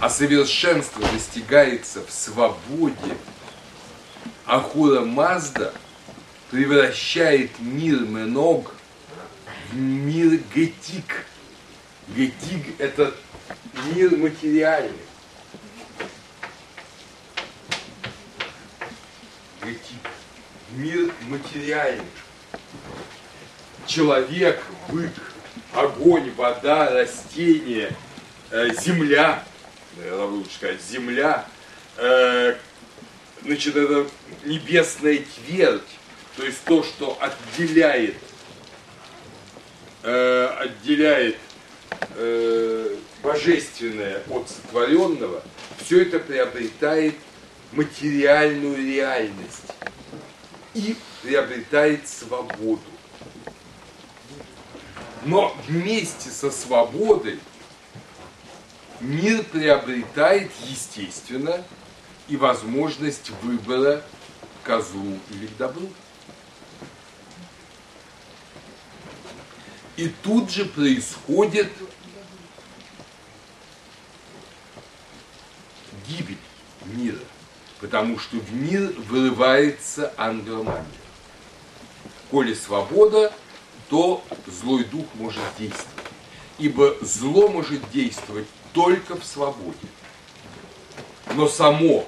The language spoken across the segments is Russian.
А совершенство достигается в свободе. Ахура Мазда превращает мир Меног в мир Гетик. Гетик – это мир материальный. Гетик – мир материальный. Человек, бык, огонь, вода, растения, э, земля, наверное, лучше сказать, земля, э, значит, это небесная твердь, то есть то, что отделяет, э, отделяет э, божественное от сотворенного, все это приобретает материальную реальность и приобретает свободу. Но вместе со свободой мир приобретает, естественно, и возможность выбора к злу или к добру. И тут же происходит гибель мира, потому что в мир вырывается ангеломания. Коли свобода, то злой дух может действовать. Ибо зло может действовать только в свободе. Но само,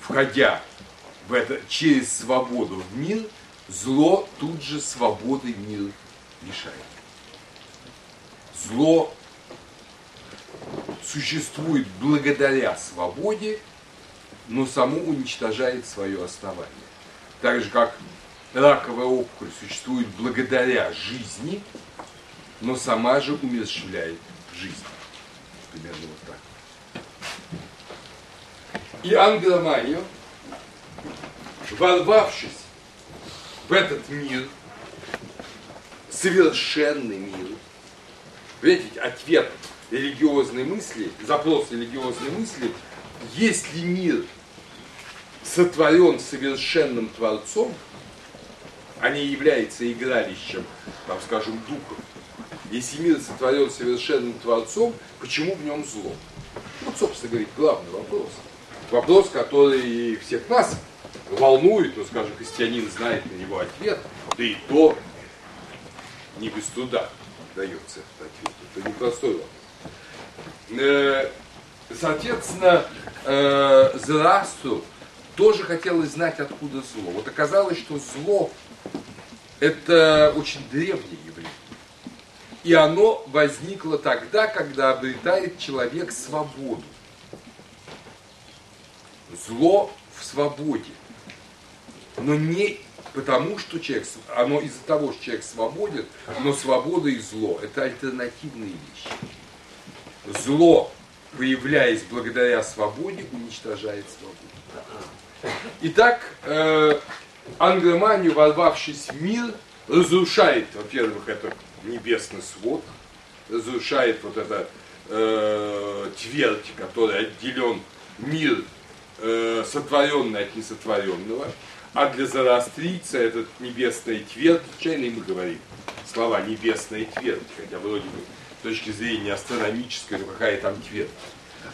входя в это, через свободу в мир, зло тут же свободой мир лишает. Зло существует благодаря свободе, но само уничтожает свое основание. Так же, как раковая опухоль существует благодаря жизни, но сама же умерщвляет жизнь. Примерно вот так. И Ангроманию, ворвавшись в этот мир, совершенный мир, видите, ответ религиозной мысли, запрос религиозной мысли, если мир сотворен совершенным Творцом, а не является игралищем, там, скажем, духов, если мир сотворен совершенным Творцом, почему в нем зло? Вот, собственно говоря, главный вопрос. Вопрос, который всех нас волнует, но, скажем, христианин знает на него ответ, да и то не без труда дается этот ответ. Это непростой вопрос. Э, соответственно, э, Зерастру тоже хотелось знать, откуда зло. Вот оказалось, что зло – это очень древнее явление. И оно возникло тогда, когда обретает человек свободу. Зло в свободе. Но не потому, что человек, оно из-за того, что человек свободен, но свобода и зло – это альтернативные вещи. Зло, появляясь благодаря свободе, уничтожает свободу. Итак, э, Ангроманию, ворвавшись в мир, разрушает, во-первых, это небесный свод, разрушает вот это э, твердь, который отделен мир, э, сотворенный от несотворенного, а для зороастрийца этот небесная твердь, случайно мы говорим слова небесная твердь, хотя вроде бы с точки зрения астрономической, ну какая там твердь.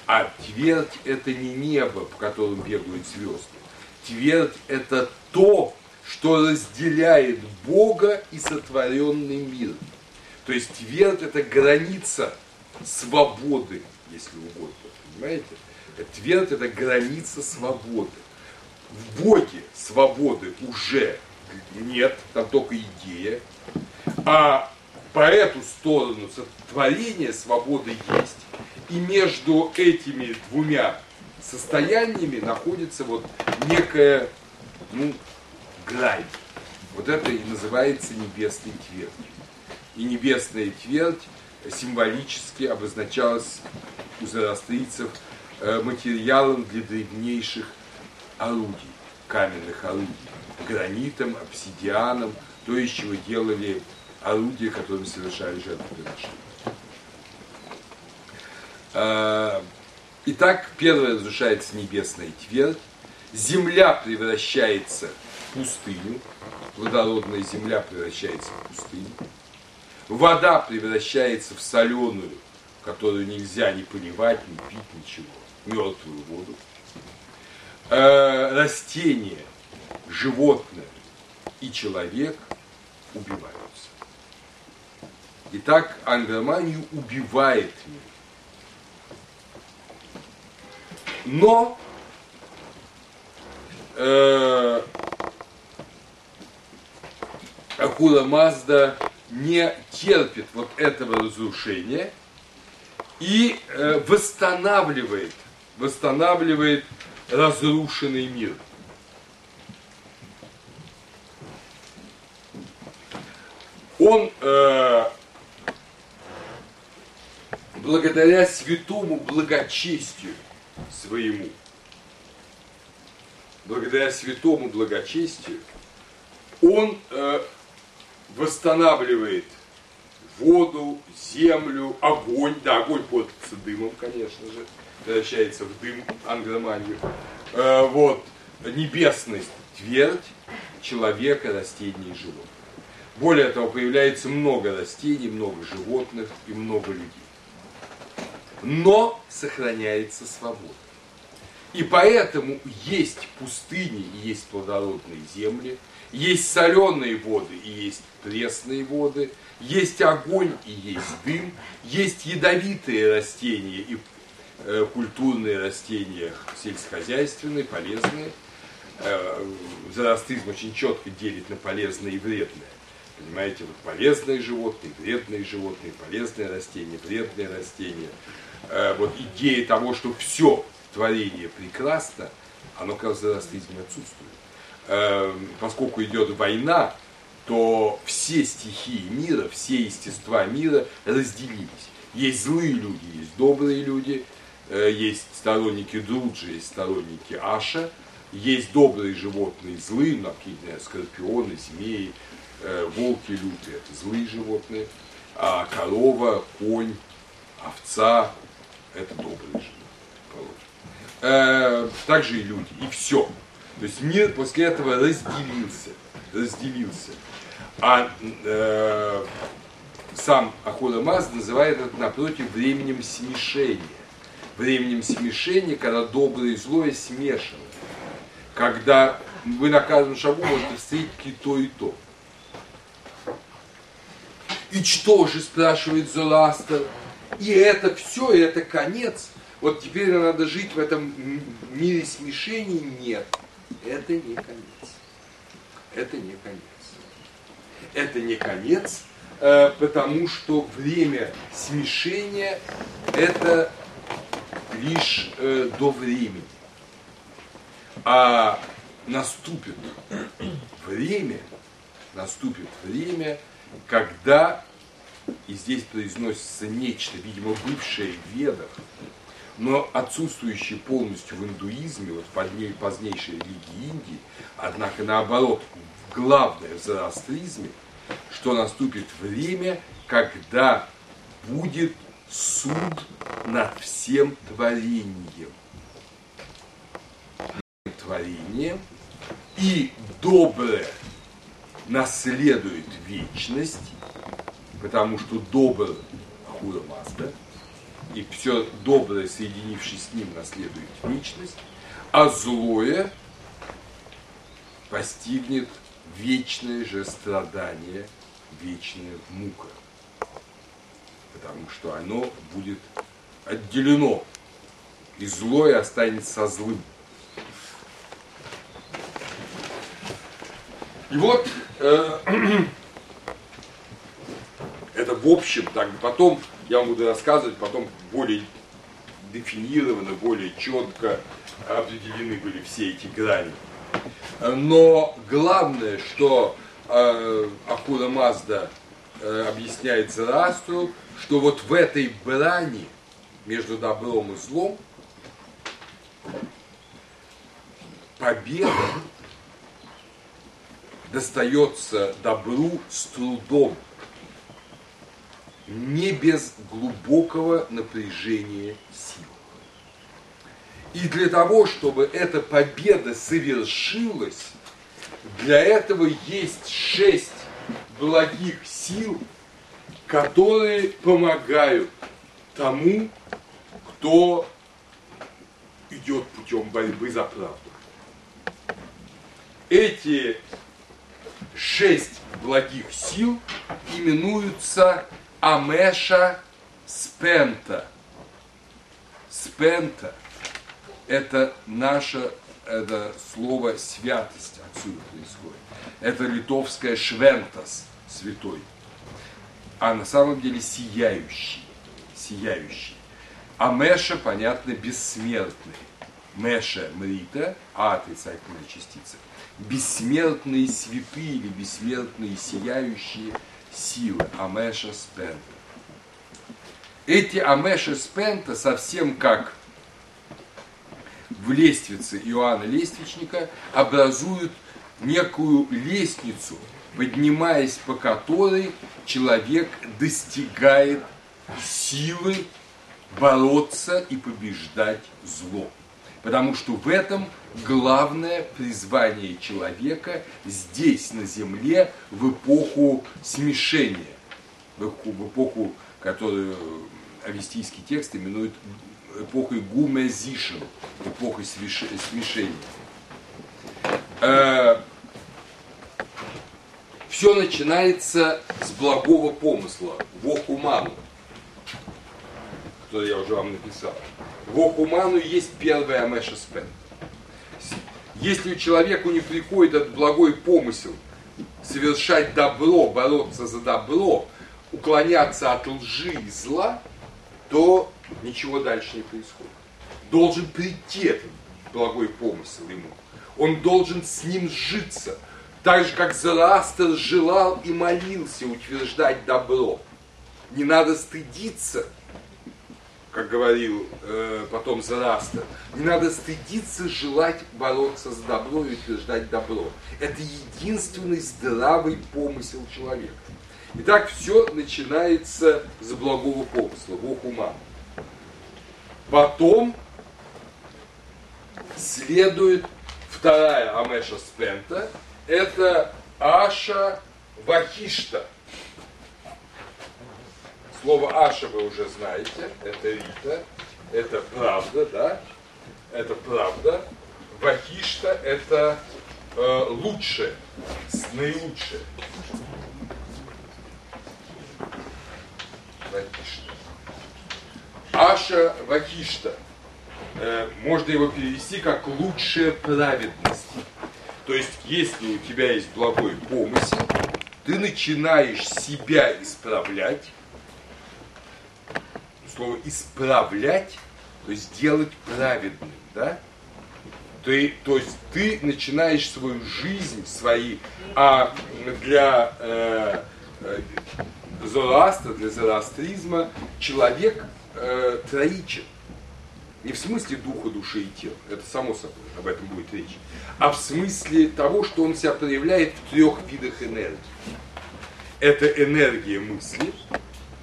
А твердь это не небо, по которому бегают звезды. Твердь это то, что разделяет Бога и сотворенный мир. То есть твердь это граница свободы, если угодно, понимаете? Твердь это граница свободы в Боге свободы уже нет, там только идея, а по эту сторону творения свободы есть. И между этими двумя состояниями находится вот некая ну, грань. Вот это и называется небесной твердь. И небесная твердь символически обозначалась у зороастрийцев э, материалом для древнейших орудий, каменных орудий, гранитом, обсидианом, то, из чего делали орудия, которыми совершали жертвоприношения. А, итак, первое разрушается небесная твердь, земля превращается в пустыню, водородная земля превращается в пустыню, вода превращается в соленую, которую нельзя ни поливать, ни пить, ни чего? Мертвую воду. Э, растения, животное и человек убиваются. Итак, англоманию убивает мир. Но э, Ахура Мазда не терпит вот этого разрушения и э, восстанавливает, восстанавливает разрушенный мир. Он э, благодаря святому благочестию своему, благодаря святому благочестию, он э, восстанавливает воду, землю, огонь. Да, огонь портится дымом, конечно же, превращается в дым ангроманию. Э, вот, небесность, твердь человека, растений и животных. Более того, появляется много растений, много животных и много людей. Но сохраняется свобода. И поэтому есть пустыни есть плодородные земли, есть соленые воды и есть пресные воды, есть огонь и есть дым, есть ядовитые растения и э, культурные растения сельскохозяйственные, полезные. Э, зороастризм очень четко делит на полезное и вредное. Понимаете, вот полезные животные, вредные животные, полезные растения, вредные растения. Э, вот идея того, что все творение прекрасно, оно как в зороастризме отсутствует. Э, поскольку идет война, то все стихии мира, все естества мира разделились. Есть злые люди, есть добрые люди, э, есть сторонники Друджи, есть сторонники Аша, есть добрые животные, злые, ну, какие-то скорпионы, змеи, э, волки лютые, это злые животные, а корова, конь, овца, это добрые животные. Также и люди, и все. То есть мир после этого разделился, разделился. А э, сам Ахура Маз называет это напротив временем смешения. Временем смешения, когда доброе и злое смешано. Когда вы на каждом шагу можете встретить и то, и то. И что же, спрашивает Золастер, и это все, и это конец. Вот теперь надо жить в этом мире смешений? Нет, это не конец. Это не конец это не конец, э, потому что время смешения это лишь э, до времени. А наступит время, наступит время, когда, и здесь произносится нечто, видимо, бывшее в ведах, но отсутствующее полностью в индуизме, вот в позднейшей религии Индии, однако наоборот, главное в зороастризме – что наступит время, когда будет суд над всем творением. Творением и доброе наследует вечность, потому что добр Ахура Мазда, и все доброе, соединившись с ним, наследует вечность, а злое постигнет вечное же страдание, вечная мука. Потому что оно будет отделено, и злое останется злым. И вот э, это в общем, так потом я вам буду рассказывать, потом более дефинировано, более четко определены были все эти грани. Но главное, что э, Акура Мазда э, объясняет Зарастру, что вот в этой брани между добром и злом победа достается добру с трудом, не без глубокого напряжения сил. И для того, чтобы эта победа совершилась, для этого есть шесть благих сил, которые помогают тому, кто идет путем борьбы за правду. Эти шесть благих сил именуются Амеша Спента. Спента – это наше это слово святость отсюда происходит. Это литовское швентас, святой. А на самом деле сияющий, сияющий. А Меша, понятно, бессмертный. Меша Мрита, а отрицательная частица. Бессмертные святые или бессмертные сияющие силы. Амеша Спента. Эти Амеша Спента совсем как в лествице Иоанна Лествичника образуют некую лестницу, поднимаясь по которой человек достигает силы бороться и побеждать зло. Потому что в этом главное призвание человека здесь, на земле, в эпоху смешения, в эпоху, в эпоху которую авестийский текст именует эпохой гумезишн, эпохой смешения. Э, Все начинается с благого помысла, вохуману, который я уже вам написал. Вохуману есть первая Спен. Если человеку не приходит этот благой помысел совершать добро, бороться за добро, уклоняться от лжи и зла, то ничего дальше не происходит. Должен прийти этот благой помысел ему. Он должен с ним сжиться. Так же, как Зарастер желал и молился утверждать добро. Не надо стыдиться, как говорил э, потом Зарастер, не надо стыдиться желать бороться за добро и утверждать добро. Это единственный здравый помысел человека. Итак, все начинается с благого помысла, Бог ума. Потом следует вторая Амеша Спента, это Аша Вахишта. Слово Аша вы уже знаете, это Рита, это правда, да? Это правда. Вахишта это э, лучшее, наилучшее. Вахишта. Аша Вахишта. Э, можно его перевести как лучшая праведность. То есть, если у тебя есть благой помысел, ты начинаешь себя исправлять. Слово исправлять, то есть делать праведным, да? Ты, то есть ты начинаешь свою жизнь, свои, а для э, э, Зороастра, для зороастризма человек э, троичен. Не в смысле духа, души и тела, это само собой, об этом будет речь, а в смысле того, что он себя проявляет в трех видах энергии. Это энергия мысли,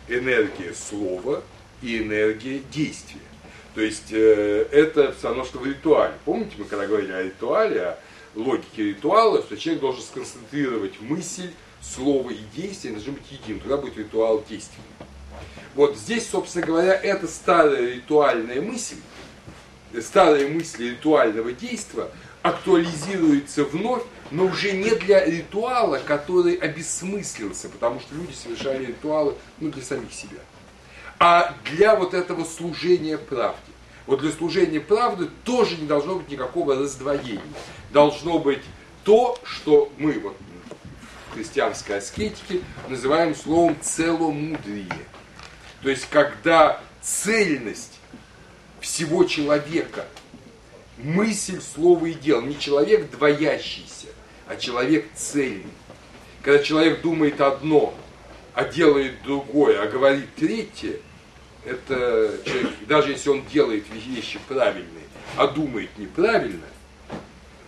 энергия слова и энергия действия. То есть э, это все равно, что в ритуале. Помните, мы когда говорили о ритуале, о логике ритуала, что человек должен сконцентрировать мысль, слово и действие, должны быть единым. Тогда будет ритуал действия. Вот здесь, собственно говоря, это старая ритуальная мысль, старые мысли ритуального действия актуализируется вновь, но уже не для ритуала, который обесмыслился, потому что люди совершали ритуалы ну, для самих себя, а для вот этого служения правде. Вот для служения правды тоже не должно быть никакого раздвоения. Должно быть то, что мы вот в христианской аскетике называем словом целомудрие. То есть, когда цельность всего человека, мысль, слово и дело, не человек двоящийся, а человек цельный. Когда человек думает одно, а делает другое, а говорит третье, это человек, даже если он делает вещи правильные, а думает неправильно,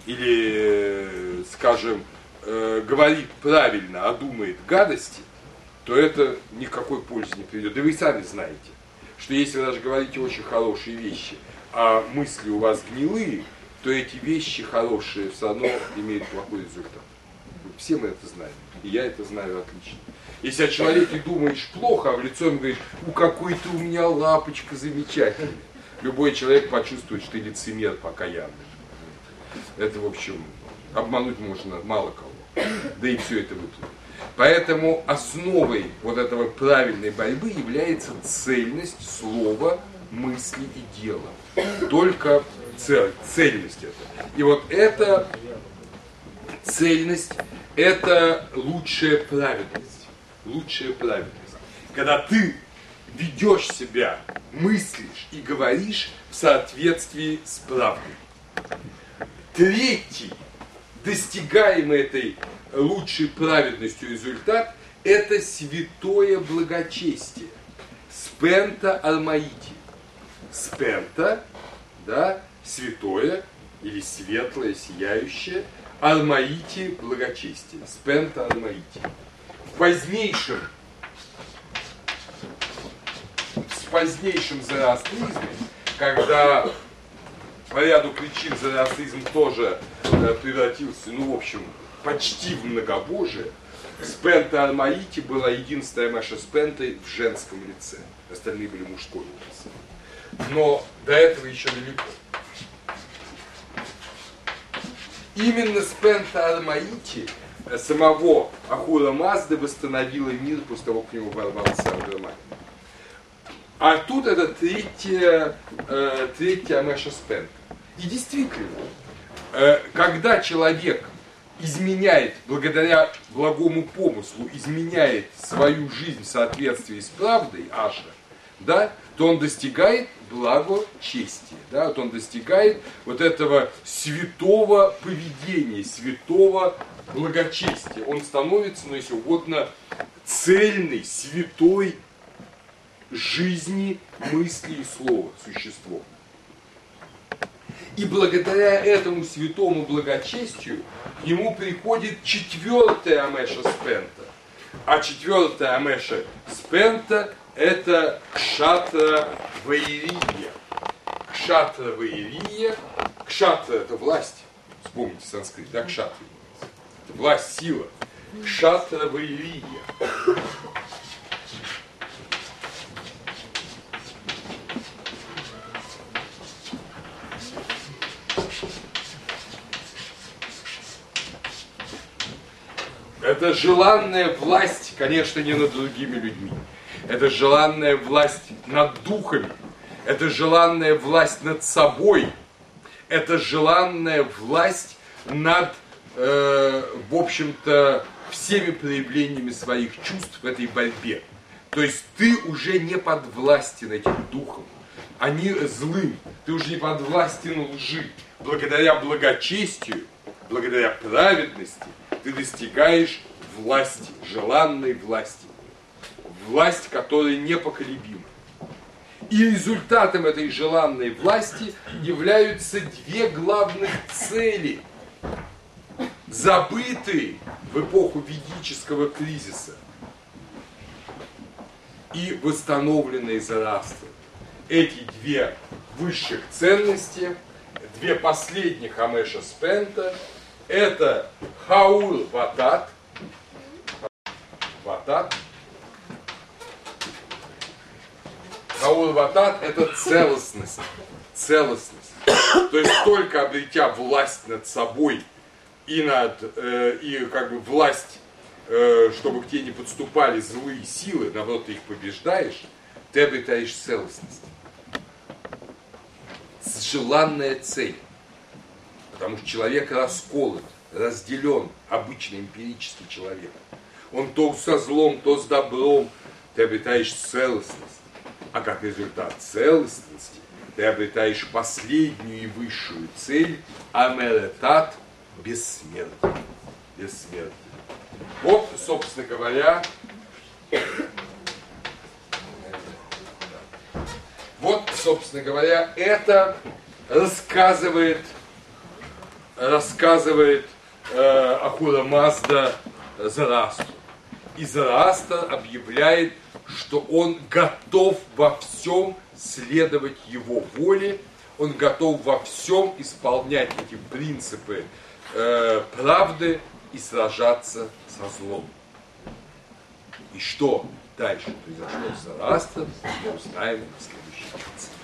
или, скажем, э, говорит правильно, а думает гадости, то это никакой пользы не приведет. Да вы сами знаете, что если вы даже говорите очень хорошие вещи, а мысли у вас гнилые, то эти вещи хорошие все равно имеют плохой результат. Все мы это знаем. И я это знаю отлично. Если о человеке думаешь плохо, а в лицо ему говоришь, у какой ты у меня лапочка замечательная. любой человек почувствует, что ты лицемер покаянный. Это, в общем, обмануть можно мало кого. Да и все это выплывет. Поэтому основой вот этого правильной борьбы является цельность слова, мысли и дела. Только цель, цельность это. И вот эта цельность – это лучшая праведность. Лучшая праведность. Когда ты ведешь себя, мыслишь и говоришь в соответствии с правдой. Третий, достигаемый этой лучшей праведностью результат, это святое благочестие. Спента армаити. Спента, да, святое или светлое, сияющее, армаити благочестие. Спента армаити. В позднейшем позднейшем зороастризме, когда по ряду причин зороастризм тоже э, превратился, ну, в общем, почти в многобожие, Спента Армаити была единственная Маша Спентой в женском лице. Остальные были мужской лице. Но до этого еще далеко. Именно Спента Армаити э, самого Ахура Мазды восстановила мир после того, как к нему ворвался Ардамай. А тут это третья, э, третья Мэша Спенка. И действительно, э, когда человек изменяет, благодаря благому помыслу, изменяет свою жизнь в соответствии с правдой, Аша, да, то он достигает благочестия, да, вот он достигает вот этого святого поведения, святого благочестия. Он становится, ну если угодно, цельный, святой жизни, мысли и слова существом. И благодаря этому святому благочестию к нему приходит четвертая Амеша Спента. А четвертая Амеша Спента – это Кшатра Ваирия. Кшатра Ваирия. Кшатра – это власть. Вспомните санскрит, да, Кшатра. Это власть, сила. Кшатра Ваирия. Это желанная власть, конечно, не над другими людьми. Это желанная власть над духами. Это желанная власть над собой. Это желанная власть над, э, в общем-то, всеми проявлениями своих чувств в этой борьбе. То есть ты уже не подвластен этим духам. Они злым. Ты уже не подвластен лжи. Благодаря благочестию, благодаря праведности – ты достигаешь власти, желанной власти. Власть, которая непоколебима. И результатом этой желанной власти являются две главных цели, забытые в эпоху ведического кризиса и восстановленные Зороастром. Эти две высших ценности, две последних Амеша Спента – это Хаул Ватат. Ватат. Хаул Ватат это целостность. Целостность. То есть только обретя власть над собой и над э, и как бы власть, э, чтобы к тебе не подступали злые силы, наоборот, ты их побеждаешь, ты обретаешь целостность. Желанная цель. Потому что человек расколот, разделен, обычный эмпирический человек. Он то со злом, то с добром. Ты обретаешь целостность. А как результат целостности ты обретаешь последнюю и высшую цель Амеретат бессмертие. Бессмертие. Вот, собственно говоря, вот, собственно говоря, это рассказывает рассказывает э, Ахура Мазда Зарасту. И Зараста объявляет, что он готов во всем следовать его воле, он готов во всем исполнять эти принципы э, правды и сражаться со злом. И что дальше произошло с Зарастом, мы узнаем в следующей лекции.